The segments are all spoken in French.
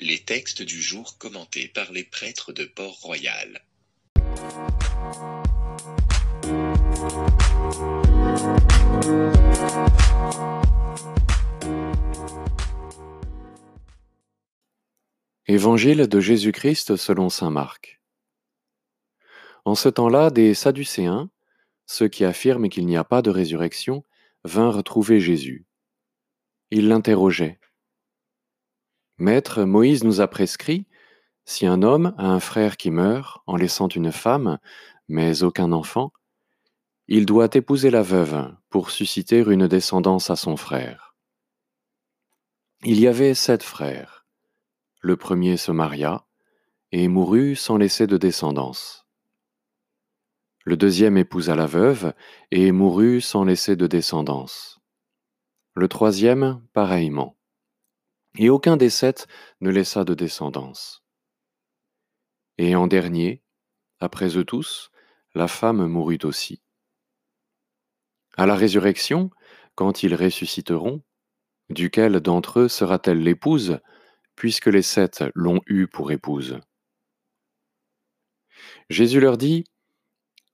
Les textes du jour commentés par les prêtres de Port-Royal. Évangile de Jésus-Christ selon Saint Marc. En ce temps-là, des Sadducéens, ceux qui affirment qu'il n'y a pas de résurrection, vinrent trouver Jésus. Ils l'interrogeaient. Maître, Moïse nous a prescrit, si un homme a un frère qui meurt en laissant une femme, mais aucun enfant, il doit épouser la veuve pour susciter une descendance à son frère. Il y avait sept frères. Le premier se maria et mourut sans laisser de descendance. Le deuxième épousa la veuve et mourut sans laisser de descendance. Le troisième, pareillement et aucun des sept ne laissa de descendance. Et en dernier, après eux tous, la femme mourut aussi. À la résurrection, quand ils ressusciteront, duquel d'entre eux sera-t-elle l'épouse, puisque les sept l'ont eue pour épouse? Jésus leur dit,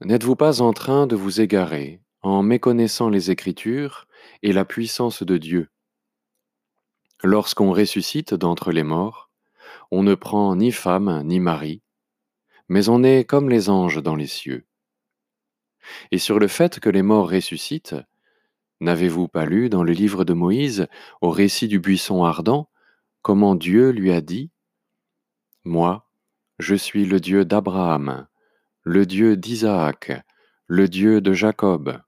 N'êtes-vous pas en train de vous égarer en méconnaissant les Écritures et la puissance de Dieu Lorsqu'on ressuscite d'entre les morts, on ne prend ni femme ni mari, mais on est comme les anges dans les cieux. Et sur le fait que les morts ressuscitent, n'avez-vous pas lu dans le livre de Moïse, au récit du buisson ardent, comment Dieu lui a dit Moi, je suis le Dieu d'Abraham, le Dieu d'Isaac, le Dieu de Jacob.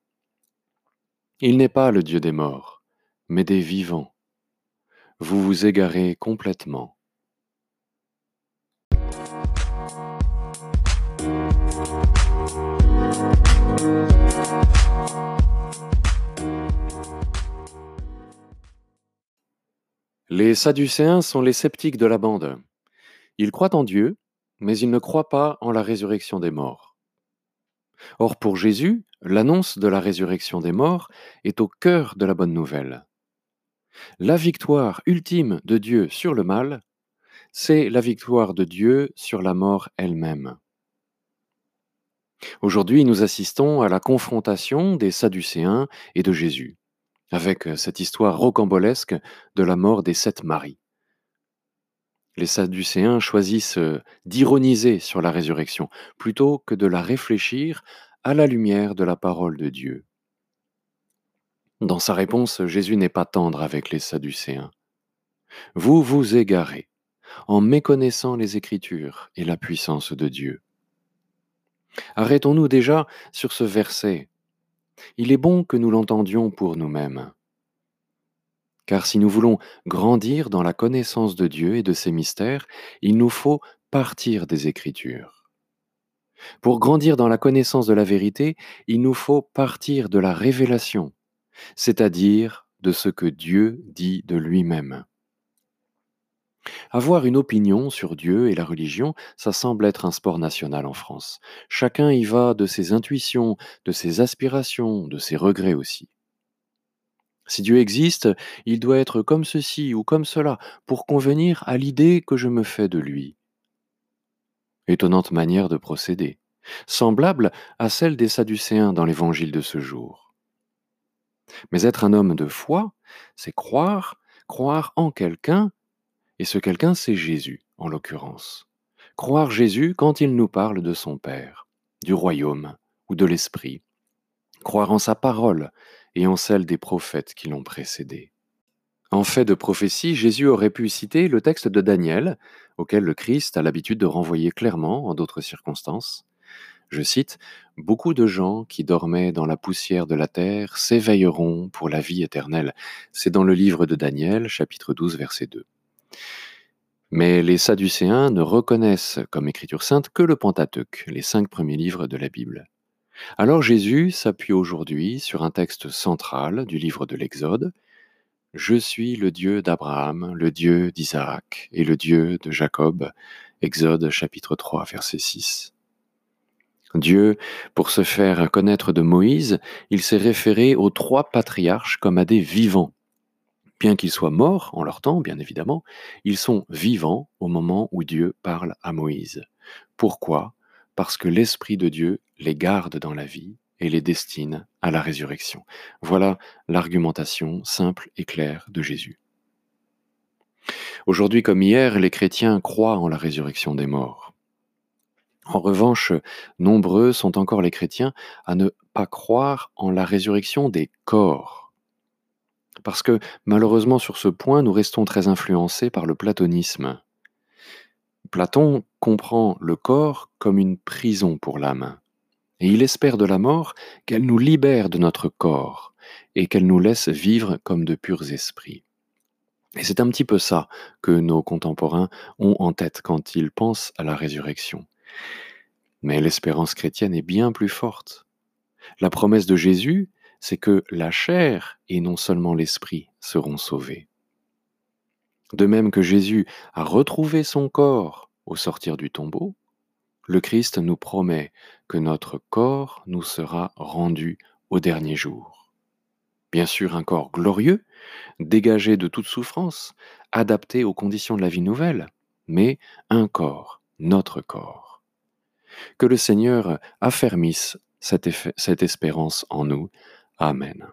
Il n'est pas le Dieu des morts, mais des vivants vous vous égarez complètement. Les Sadducéens sont les sceptiques de la bande. Ils croient en Dieu, mais ils ne croient pas en la résurrection des morts. Or pour Jésus, l'annonce de la résurrection des morts est au cœur de la bonne nouvelle. La victoire ultime de Dieu sur le mal, c'est la victoire de Dieu sur la mort elle-même. Aujourd'hui, nous assistons à la confrontation des Sadducéens et de Jésus, avec cette histoire rocambolesque de la mort des sept maris. Les Sadducéens choisissent d'ironiser sur la résurrection plutôt que de la réfléchir à la lumière de la parole de Dieu. Dans sa réponse, Jésus n'est pas tendre avec les Sadducéens. Vous vous égarez en méconnaissant les Écritures et la puissance de Dieu. Arrêtons-nous déjà sur ce verset. Il est bon que nous l'entendions pour nous-mêmes. Car si nous voulons grandir dans la connaissance de Dieu et de ses mystères, il nous faut partir des Écritures. Pour grandir dans la connaissance de la vérité, il nous faut partir de la révélation c'est-à-dire de ce que Dieu dit de lui-même. Avoir une opinion sur Dieu et la religion, ça semble être un sport national en France. Chacun y va de ses intuitions, de ses aspirations, de ses regrets aussi. Si Dieu existe, il doit être comme ceci ou comme cela pour convenir à l'idée que je me fais de lui. Étonnante manière de procéder, semblable à celle des Sadducéens dans l'évangile de ce jour. Mais être un homme de foi, c'est croire, croire en quelqu'un, et ce quelqu'un, c'est Jésus, en l'occurrence. Croire Jésus quand il nous parle de son Père, du royaume ou de l'Esprit. Croire en sa parole et en celle des prophètes qui l'ont précédé. En fait de prophétie, Jésus aurait pu citer le texte de Daniel, auquel le Christ a l'habitude de renvoyer clairement en d'autres circonstances. Je cite, Beaucoup de gens qui dormaient dans la poussière de la terre s'éveilleront pour la vie éternelle. C'est dans le livre de Daniel, chapitre 12, verset 2. Mais les Sadducéens ne reconnaissent comme écriture sainte que le Pentateuque, les cinq premiers livres de la Bible. Alors Jésus s'appuie aujourd'hui sur un texte central du livre de l'Exode. Je suis le Dieu d'Abraham, le Dieu d'Isaac et le Dieu de Jacob. Exode chapitre 3 verset 6. Dieu, pour se faire connaître de Moïse, il s'est référé aux trois patriarches comme à des vivants. Bien qu'ils soient morts en leur temps, bien évidemment, ils sont vivants au moment où Dieu parle à Moïse. Pourquoi? Parce que l'Esprit de Dieu les garde dans la vie et les destine à la résurrection. Voilà l'argumentation simple et claire de Jésus. Aujourd'hui comme hier, les chrétiens croient en la résurrection des morts. En revanche, nombreux sont encore les chrétiens à ne pas croire en la résurrection des corps. Parce que malheureusement sur ce point, nous restons très influencés par le platonisme. Platon comprend le corps comme une prison pour l'âme, et il espère de la mort qu'elle nous libère de notre corps et qu'elle nous laisse vivre comme de purs esprits. Et c'est un petit peu ça que nos contemporains ont en tête quand ils pensent à la résurrection. Mais l'espérance chrétienne est bien plus forte. La promesse de Jésus, c'est que la chair et non seulement l'esprit seront sauvés. De même que Jésus a retrouvé son corps au sortir du tombeau, le Christ nous promet que notre corps nous sera rendu au dernier jour. Bien sûr un corps glorieux, dégagé de toute souffrance, adapté aux conditions de la vie nouvelle, mais un corps, notre corps. Que le Seigneur affermisse cette, cette espérance en nous. Amen.